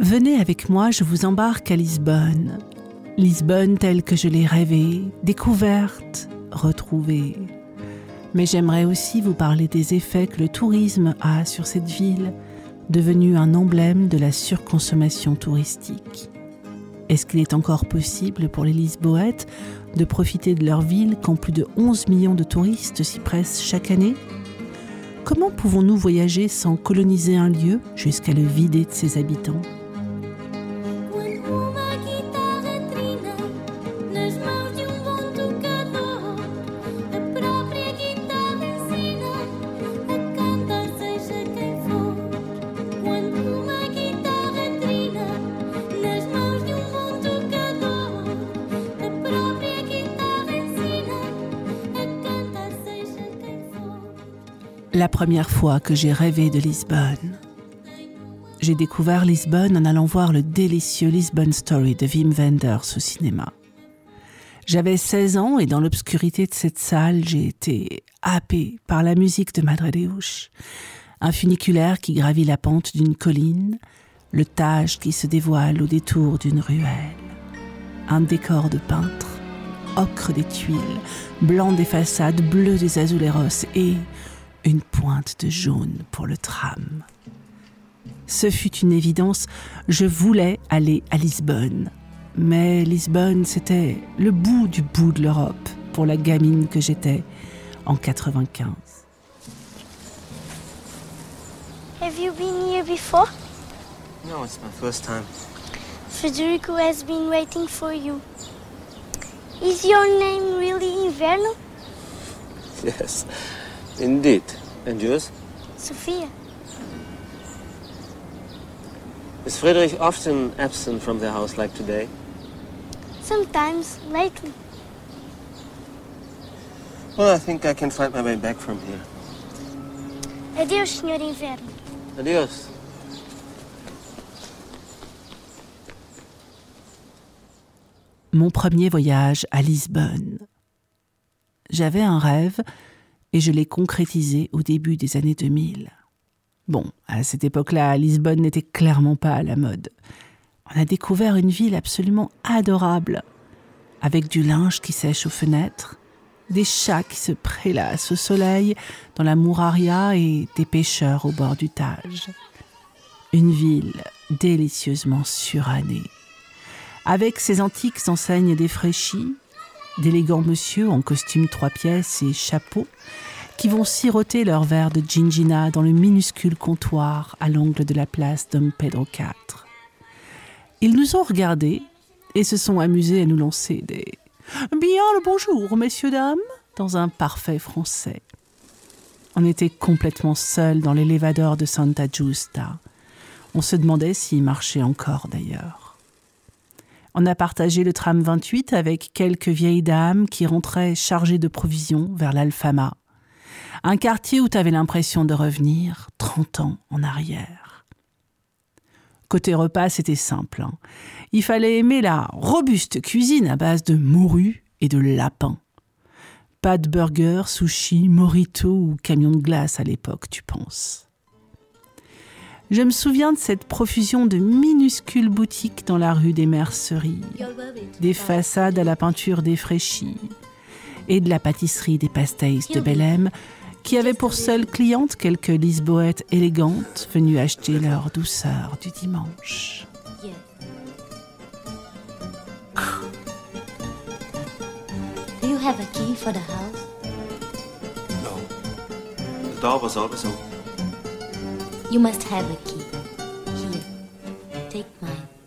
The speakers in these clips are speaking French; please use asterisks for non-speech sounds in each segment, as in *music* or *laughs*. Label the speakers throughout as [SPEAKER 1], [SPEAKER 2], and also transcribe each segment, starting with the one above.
[SPEAKER 1] Venez avec moi, je vous embarque à Lisbonne. Lisbonne telle que je l'ai rêvée, découverte, retrouvée. Mais j'aimerais aussi vous parler des effets que le tourisme a sur cette ville, devenue un emblème de la surconsommation touristique. Est-ce qu'il est encore possible pour les Lisboètes de profiter de leur ville quand plus de 11 millions de touristes s'y pressent chaque année? Comment pouvons-nous voyager sans coloniser un lieu jusqu'à le vider de ses habitants? La première fois que j'ai rêvé de Lisbonne. J'ai découvert Lisbonne en allant voir le délicieux Lisbonne Story de Wim Wenders au cinéma. J'avais 16 ans et dans l'obscurité de cette salle, j'ai été happé par la musique de Madre Deus, un funiculaire qui gravit la pente d'une colline, le Tage qui se dévoile au détour d'une ruelle, un décor de peintre, ocre des tuiles, blanc des façades, bleu des azuleros et une pointe de jaune pour le tram. Ce fut une évidence, je voulais aller à Lisbonne. Mais Lisbonne, c'était le bout du bout de l'Europe pour la gamine que j'étais en 95.
[SPEAKER 2] Have you been here before?
[SPEAKER 3] No, it's my first time.
[SPEAKER 2] Federico has been waiting for you. Is your name really Inverno? *laughs*
[SPEAKER 3] Yes. Indeed. And yours?
[SPEAKER 2] Sophia.
[SPEAKER 3] Is Friedrich often absent from the house like today?
[SPEAKER 2] Sometimes, lately.
[SPEAKER 3] Well, I think I can find my way back from here.
[SPEAKER 2] Adeus, Senhor Inverno.
[SPEAKER 3] Adios.
[SPEAKER 1] Mon premier voyage à Lisbonne. J'avais un rêve et je l'ai concrétisé au début des années 2000. Bon, à cette époque-là, Lisbonne n'était clairement pas à la mode. On a découvert une ville absolument adorable, avec du linge qui sèche aux fenêtres, des chats qui se prélassent au soleil dans la mouraria et des pêcheurs au bord du Tage. Une ville délicieusement surannée, avec ses antiques enseignes défraîchies, d'élégants monsieur en costume trois pièces et chapeau, qui vont siroter leur verre de gingina dans le minuscule comptoir à l'angle de la place Dom Pedro IV. Ils nous ont regardés et se sont amusés à nous lancer des Bien le bonjour, messieurs, dames, dans un parfait français. On était complètement seuls dans l'élévador de Santa Giusta. On se demandait s'il marchait encore d'ailleurs. On a partagé le tram 28 avec quelques vieilles dames qui rentraient chargées de provisions vers l'Alfama. Un quartier où tu avais l'impression de revenir 30 ans en arrière. Côté repas, c'était simple. Hein. Il fallait aimer la robuste cuisine à base de morue et de lapin. Pas de burger, sushi, morito ou camion de glace à l'époque, tu penses. Je me souviens de cette profusion de minuscules boutiques dans la rue des Merceries, des façades à la peinture défraîchie et de la pâtisserie des pastéis de Belém qui avait pour seule cliente quelques lisboètes élégantes venues acheter leur douceur du dimanche.
[SPEAKER 2] Do you have a key for the house?
[SPEAKER 3] No. The door was always open.
[SPEAKER 2] You must have a key. Here, take mine.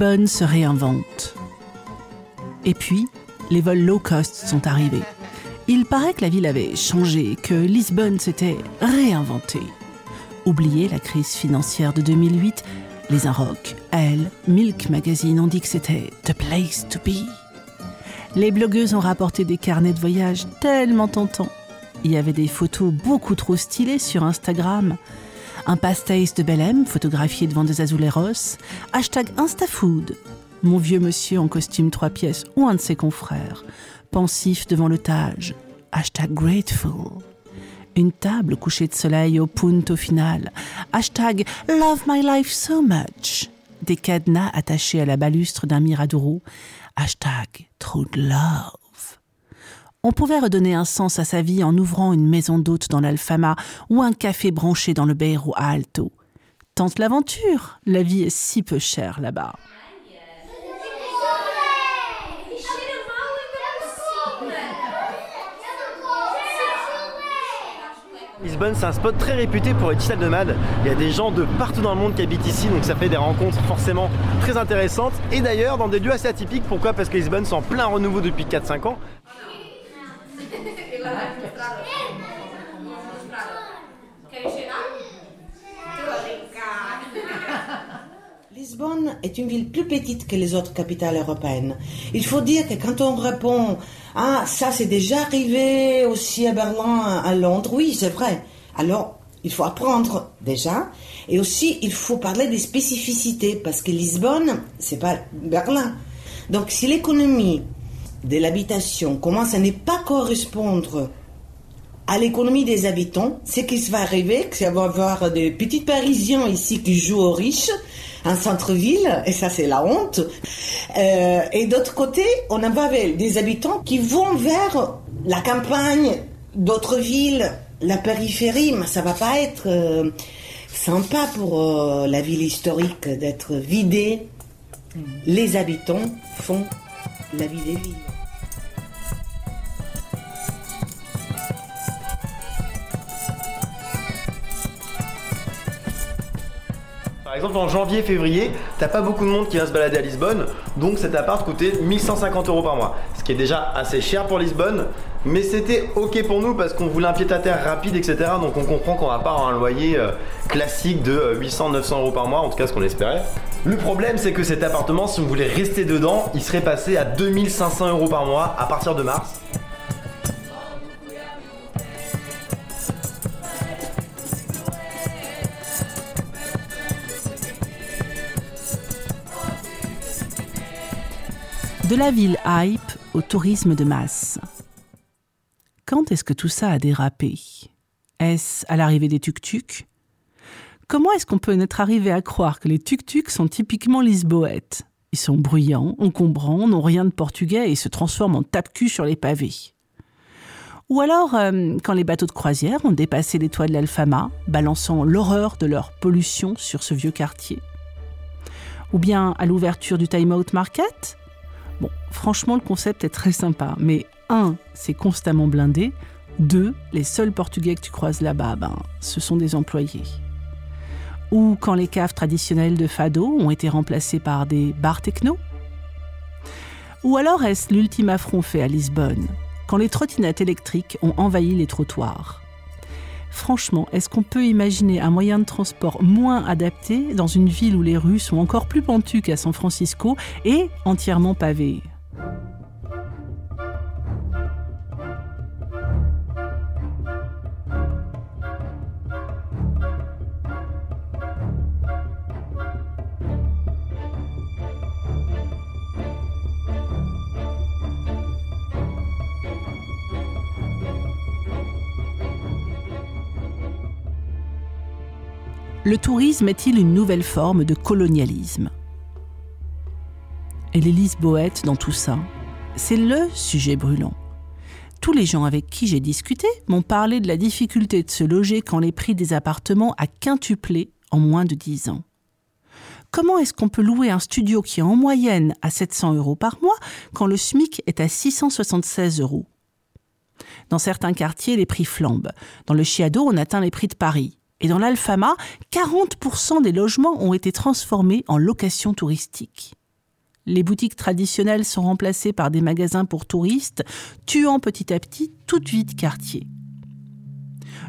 [SPEAKER 1] Lisbonne se réinvente. Et puis, les vols low cost sont arrivés. Il paraît que la ville avait changé, que Lisbonne s'était réinventée. Oubliez la crise financière de 2008, les Inrocks, Elle, Milk Magazine ont dit que c'était the place to be. Les blogueuses ont rapporté des carnets de voyage tellement tentants. Il y avait des photos beaucoup trop stylées sur Instagram. Un pastéis de Belém photographié devant des azuleros. Hashtag InstaFood. Mon vieux monsieur en costume trois pièces ou un de ses confrères. Pensif devant le. Hashtag Grateful. Une table couchée de soleil au punto final. Hashtag Love my life so much. Des cadenas attachés à la balustre d'un Miradoro. Hashtag True Love. On pouvait redonner un sens à sa vie en ouvrant une maison d'hôte dans l'Alfama ou un café branché dans le Beiro à Alto. Tente l'aventure, la vie est si peu chère là-bas.
[SPEAKER 4] Lisbonne, c'est un spot très réputé pour les digital nomades. Il y a des gens de partout dans le monde qui habitent ici, donc ça fait des rencontres forcément très intéressantes. Et d'ailleurs, dans des lieux assez atypiques. Pourquoi? Parce que Lisbonne, c'est en plein renouveau depuis 4-5 ans.
[SPEAKER 5] Lisbonne est une ville plus petite que les autres capitales européennes. Il faut dire que quand on répond Ah, ça c'est déjà arrivé aussi à Berlin, à Londres, oui, c'est vrai. Alors, il faut apprendre déjà. Et aussi, il faut parler des spécificités, parce que Lisbonne, c'est pas Berlin. Donc, si l'économie de l'habitation commence à ne pas correspondre à l'économie des habitants, ce qui va arriver, c'est va avoir des petits Parisiens ici qui jouent aux riches, un centre-ville, et ça c'est la honte. Euh, et d'autre côté, on va avec des habitants qui vont vers la campagne, d'autres villes, la périphérie, mais ça va pas être euh, sympa pour euh, la ville historique d'être vidée. Les habitants font la vie des villes.
[SPEAKER 4] Exemple, en janvier-février, t'as pas beaucoup de monde qui vient se balader à Lisbonne, donc cet appart coûtait 1150 euros par mois. Ce qui est déjà assez cher pour Lisbonne, mais c'était ok pour nous parce qu'on voulait un pied-à-terre rapide, etc. Donc on comprend qu'on va pas avoir un loyer euh, classique de 800-900 euros par mois, en tout cas ce qu'on espérait. Le problème, c'est que cet appartement, si on voulait rester dedans, il serait passé à 2500 euros par mois à partir de mars.
[SPEAKER 1] De la ville hype au tourisme de masse. Quand est-ce que tout ça a dérapé? Est-ce à l'arrivée des tuk-tuk Comment est-ce qu'on peut en être arrivé à croire que les tuk-tuk sont typiquement lisboètes? Ils sont bruyants, encombrants, n'ont rien de portugais et se transforment en tape-cul sur les pavés. Ou alors, euh, quand les bateaux de croisière ont dépassé les toits de l'Alfama, balançant l'horreur de leur pollution sur ce vieux quartier? Ou bien à l'ouverture du Time Out Market? Bon, franchement, le concept est très sympa, mais un, c'est constamment blindé. Deux, les seuls Portugais que tu croises là-bas, ben, ce sont des employés. Ou quand les caves traditionnelles de Fado ont été remplacées par des bars techno. Ou alors est-ce l'ultime affront fait à Lisbonne, quand les trottinettes électriques ont envahi les trottoirs? Franchement, est-ce qu'on peut imaginer un moyen de transport moins adapté dans une ville où les rues sont encore plus pentues qu'à San Francisco et entièrement pavées? Le tourisme est-il une nouvelle forme de colonialisme? Et les Lisboètes dans tout ça, c'est le sujet brûlant. Tous les gens avec qui j'ai discuté m'ont parlé de la difficulté de se loger quand les prix des appartements a quintuplé en moins de 10 ans. Comment est-ce qu'on peut louer un studio qui est en moyenne à 700 euros par mois quand le SMIC est à 676 euros? Dans certains quartiers, les prix flambent. Dans le Chiado, on atteint les prix de Paris. Et dans l'Alfama, 40% des logements ont été transformés en location touristique. Les boutiques traditionnelles sont remplacées par des magasins pour touristes, tuant petit à petit toute vie de quartier.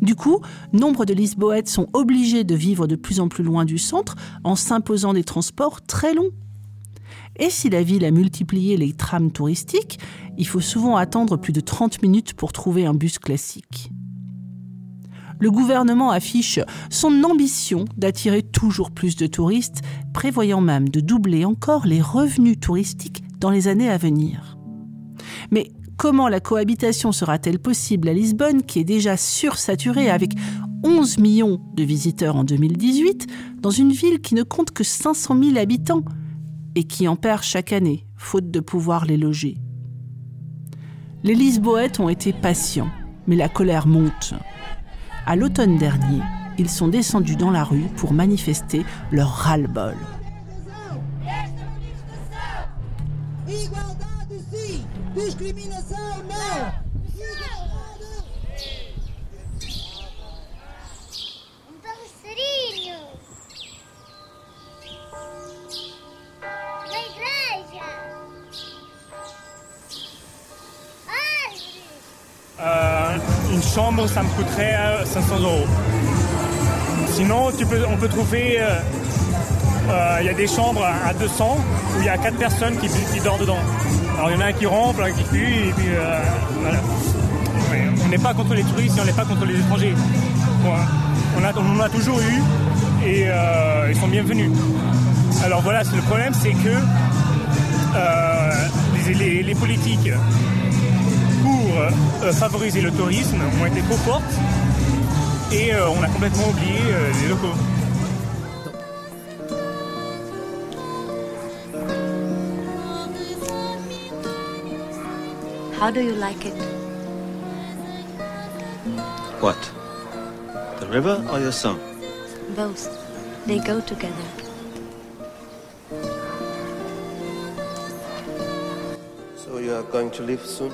[SPEAKER 1] Du coup, nombre de Lisboètes sont obligés de vivre de plus en plus loin du centre en s'imposant des transports très longs. Et si la ville a multiplié les trams touristiques, il faut souvent attendre plus de 30 minutes pour trouver un bus classique. Le gouvernement affiche son ambition d'attirer toujours plus de touristes, prévoyant même de doubler encore les revenus touristiques dans les années à venir. Mais comment la cohabitation sera-t-elle possible à Lisbonne, qui est déjà sursaturée avec 11 millions de visiteurs en 2018, dans une ville qui ne compte que 500 000 habitants et qui en perd chaque année, faute de pouvoir les loger? Les Lisboètes ont été patients, mais la colère monte. À l'automne dernier, ils sont descendus dans la rue pour manifester leur ras-le-bol.
[SPEAKER 6] Igualdade
[SPEAKER 7] chambre, ça me coûterait euh, 500 euros. Sinon, tu peux, on peut trouver. euh, euh, Il y a des chambres à 200 où il y a 4 personnes qui, dorment dedans. Alors il y en a un qui rentre, un qui pue, et puis euh, on n'est pas contre les touristes et on n'est pas contre les étrangers. On, a, en a toujours eu et euh, ils sont bienvenus. Alors voilà, le problème, c'est que euh, les, politiques euh, favoriser le tourisme ont été trop fortes et euh, on a complètement oublié euh, les locaux.
[SPEAKER 8] How do you like it?
[SPEAKER 3] What? The river or your song?
[SPEAKER 8] Both. They go together.
[SPEAKER 3] So you are going to leave soon?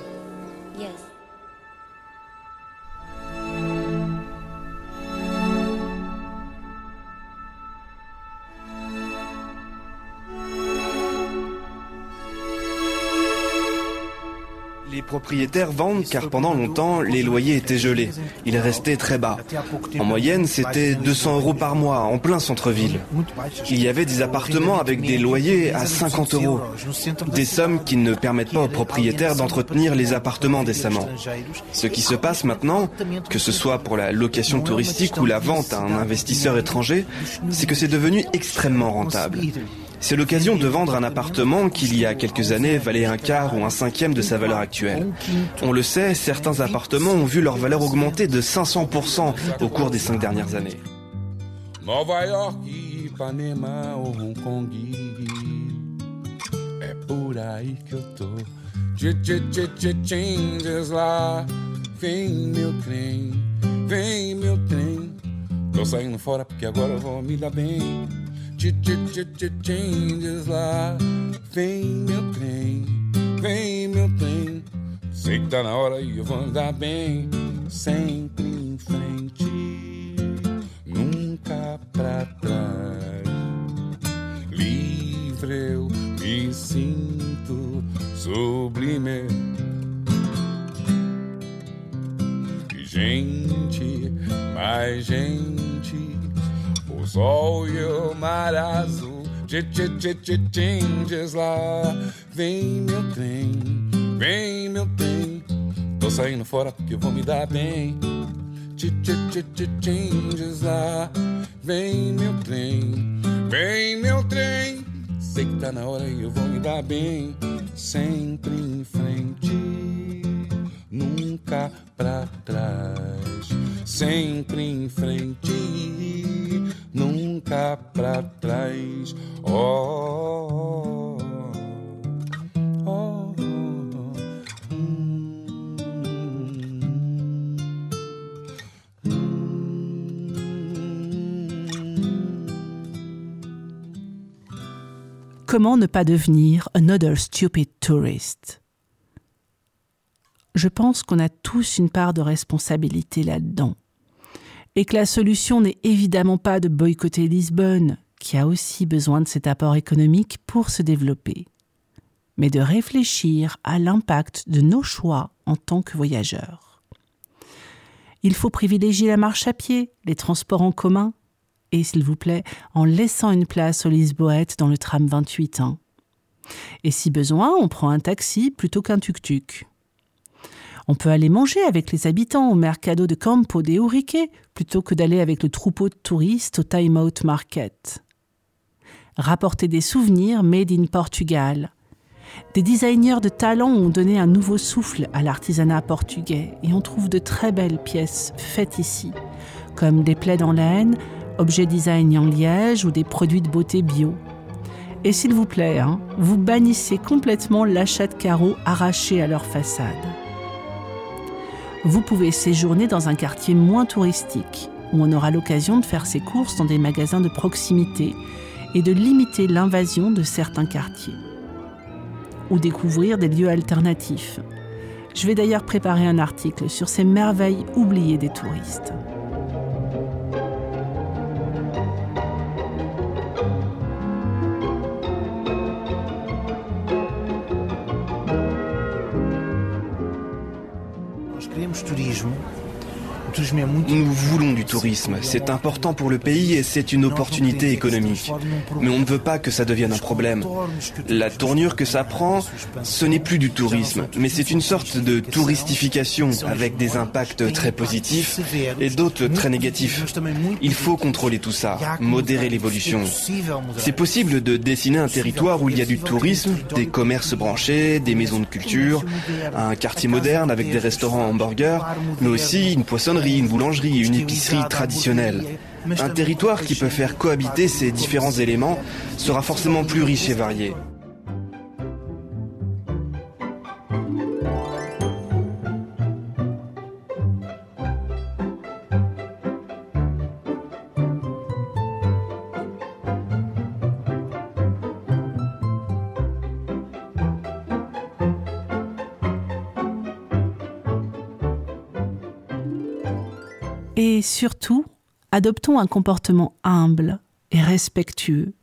[SPEAKER 9] Propriétaires vendent car pendant longtemps, les loyers étaient gelés. Ils restaient très bas. En moyenne, c'était 200 euros par mois en plein centre-ville. Il y avait des appartements avec des loyers à 50 euros. Des sommes qui ne permettent pas aux propriétaires d'entretenir les appartements décemment. Ce qui se passe maintenant, que ce soit pour la location touristique ou la vente à un investisseur étranger, c'est que c'est devenu extrêmement rentable. C'est l'occasion de vendre un appartement qui, il y a quelques années, valait un quart ou un cinquième de sa valeur actuelle. On le sait, certains appartements ont vu leur valeur augmenter de 500% au cours des cinq dernières années.
[SPEAKER 10] Nova York, Hong. Changes lá. Vem meu trem, vem meu trem. Sei que tá na hora e eu vou andar bem. Sempre em frente nunca pra trás. Livre eu me sinto sublime. Gente, mais gente, sol e o mar azul. Changes lá. Vem meu trem, vem meu trem. Tô saindo fora porque eu vou me dar bem. Changes lá. Vem meu trem, vem meu trem. Sei que tá na hora e eu vou me dar bem. Sempre em frente, nunca pra trás. Sempre em frente, Oh, oh, oh,
[SPEAKER 1] Comment ne pas devenir another stupid tourist? Je pense qu'on a tous une part de responsabilité là-dedans. Et que la solution n'est évidemment pas de boycotter Lisbonne, qui a aussi besoin de cet apport économique pour se développer, mais de réfléchir à l'impact de nos choix en tant que voyageurs. Il faut privilégier la marche à pied, les transports en commun, et s'il vous plaît, en laissant une place aux Lisboètes dans le tram 28 ans. Et si besoin, on prend un taxi plutôt qu'un tuk-tuk. On peut aller manger avec les habitants au Mercado de Campo de Urique plutôt que d'aller avec le troupeau de touristes au Time Out Market. Rapporter des souvenirs made in Portugal. Des designers de talent ont donné un nouveau souffle à l'artisanat portugais et on trouve de très belles pièces faites ici, comme des plaids en laine, objets design en liège ou des produits de beauté bio. Et s'il vous plaît, hein, vous bannissez complètement l'achat de carreaux arrachés à leur façade. Vous pouvez séjourner dans un quartier moins touristique, où on aura l'occasion de faire ses courses dans des magasins de proximité et de limiter l'invasion de certains quartiers. Ou découvrir des lieux alternatifs. Je vais d'ailleurs préparer un article sur ces merveilles oubliées des touristes.
[SPEAKER 11] Turismo.
[SPEAKER 9] Nous voulons du tourisme, c'est important pour le pays et c'est une opportunité économique. Mais on ne veut pas que ça devienne un problème. La tournure que ça prend, ce n'est plus du tourisme, mais c'est une sorte de touristification avec des impacts très positifs et d'autres très négatifs. Il faut contrôler tout ça, modérer l'évolution. C'est possible de dessiner un territoire où il y a du tourisme, des commerces branchés, des maisons de culture, un quartier moderne avec des restaurants hamburgers, mais aussi une poissonnerie, une boulangerie, une épicerie traditionnelle. Un territoire qui peut faire cohabiter ces différents éléments sera forcément plus riche et varié.
[SPEAKER 1] Surtout, adoptons un comportement humble et respectueux.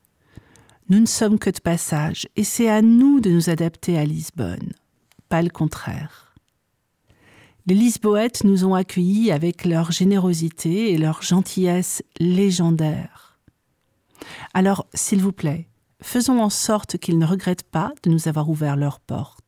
[SPEAKER 1] Nous ne sommes que de passage et c'est à nous de nous adapter à Lisbonne, pas le contraire. Les Lisboètes nous ont accueillis avec leur générosité et leur gentillesse légendaire. Alors, s'il vous plaît, faisons en sorte qu'ils ne regrettent pas de nous avoir ouvert leurs portes.